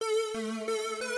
Música